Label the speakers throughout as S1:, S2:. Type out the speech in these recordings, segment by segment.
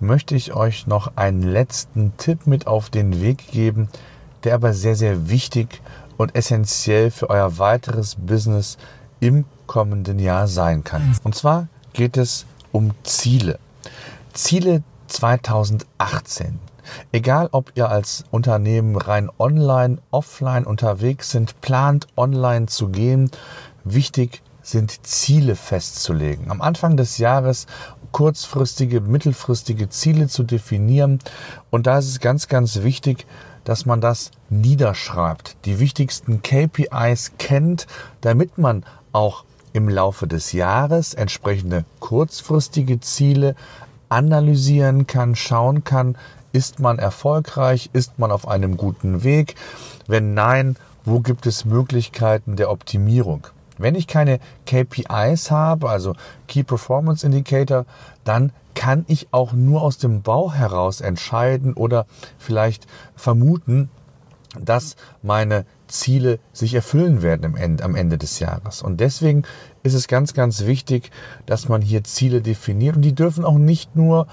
S1: möchte ich euch noch einen letzten Tipp mit auf den Weg geben, der aber sehr, sehr wichtig und essentiell für euer weiteres Business im kommenden Jahr sein kann. Und zwar geht es um Ziele. Ziele 2018. Egal, ob ihr als Unternehmen rein online, offline unterwegs sind, plant online zu gehen, wichtig sind Ziele festzulegen. Am Anfang des Jahres kurzfristige, mittelfristige Ziele zu definieren. Und da ist es ganz, ganz wichtig, dass man das niederschreibt, die wichtigsten KPIs kennt, damit man auch im Laufe des Jahres entsprechende kurzfristige Ziele analysieren kann, schauen kann, ist man erfolgreich, ist man auf einem guten Weg, wenn nein, wo gibt es Möglichkeiten der Optimierung. Wenn ich keine KPIs habe, also Key Performance Indicator, dann kann ich auch nur aus dem Bau heraus entscheiden oder vielleicht vermuten, dass meine Ziele sich erfüllen werden am Ende, am Ende des Jahres. Und deswegen ist es ganz, ganz wichtig, dass man hier Ziele definiert. Und die dürfen auch nicht nur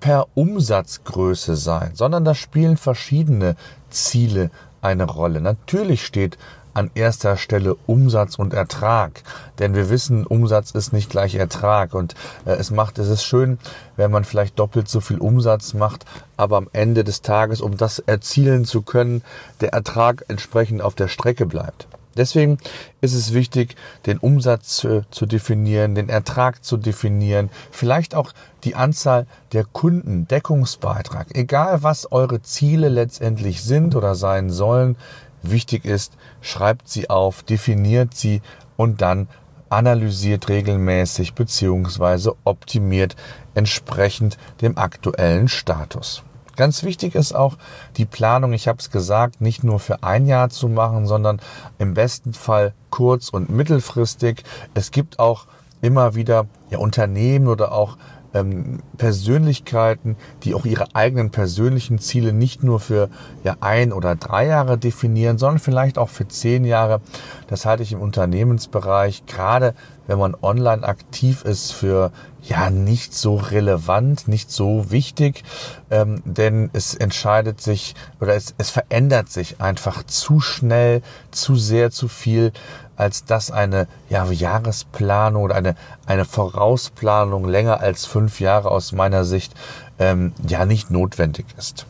S1: per Umsatzgröße sein, sondern da spielen verschiedene Ziele eine Rolle. Natürlich steht an erster Stelle Umsatz und Ertrag. Denn wir wissen, Umsatz ist nicht gleich Ertrag. Und äh, es macht, es ist schön, wenn man vielleicht doppelt so viel Umsatz macht, aber am Ende des Tages, um das erzielen zu können, der Ertrag entsprechend auf der Strecke bleibt. Deswegen ist es wichtig, den Umsatz zu, zu, definieren, den Ertrag zu definieren, vielleicht auch die Anzahl der Kunden, Deckungsbeitrag. Egal was eure Ziele letztendlich sind oder sein sollen, wichtig ist, schreibt sie auf, definiert sie und dann analysiert regelmäßig beziehungsweise optimiert entsprechend dem aktuellen Status. Ganz wichtig ist auch die Planung, ich habe es gesagt, nicht nur für ein Jahr zu machen, sondern im besten Fall kurz- und mittelfristig. Es gibt auch immer wieder ja, Unternehmen oder auch ähm, Persönlichkeiten, die auch ihre eigenen persönlichen Ziele nicht nur für ja, ein oder drei Jahre definieren, sondern vielleicht auch für zehn Jahre. Das halte ich im Unternehmensbereich, gerade wenn man online aktiv ist, für ja nicht so relevant, nicht so wichtig, ähm, denn es entscheidet sich oder es, es verändert sich einfach zu schnell, zu sehr, zu viel als dass eine ja, Jahresplanung oder eine, eine Vorausplanung länger als fünf Jahre aus meiner Sicht ähm, ja nicht notwendig ist.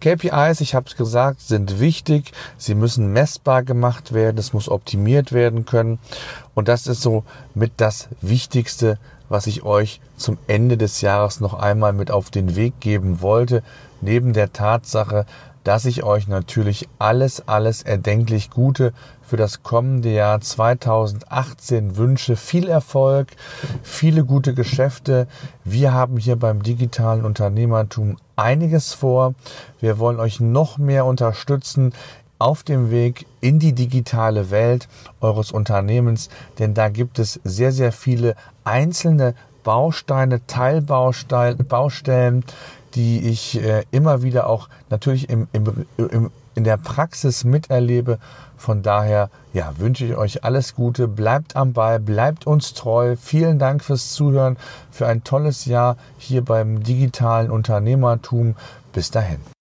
S1: KPIs, ich habe es gesagt, sind wichtig. Sie müssen messbar gemacht werden. Es muss optimiert werden können. Und das ist so mit das Wichtigste, was ich euch zum Ende des Jahres noch einmal mit auf den Weg geben wollte. Neben der Tatsache, dass ich euch natürlich alles, alles erdenklich Gute für das kommende Jahr 2018 wünsche. Viel Erfolg, viele gute Geschäfte. Wir haben hier beim digitalen Unternehmertum einiges vor. Wir wollen euch noch mehr unterstützen auf dem Weg in die digitale Welt eures Unternehmens, denn da gibt es sehr, sehr viele einzelne Bausteine, Teilbaustellen, die ich äh, immer wieder auch natürlich im, im, im, in der Praxis miterlebe. Von daher ja, wünsche ich euch alles Gute, bleibt am Ball, bleibt uns treu. Vielen Dank fürs Zuhören, für ein tolles Jahr hier beim digitalen Unternehmertum. Bis dahin.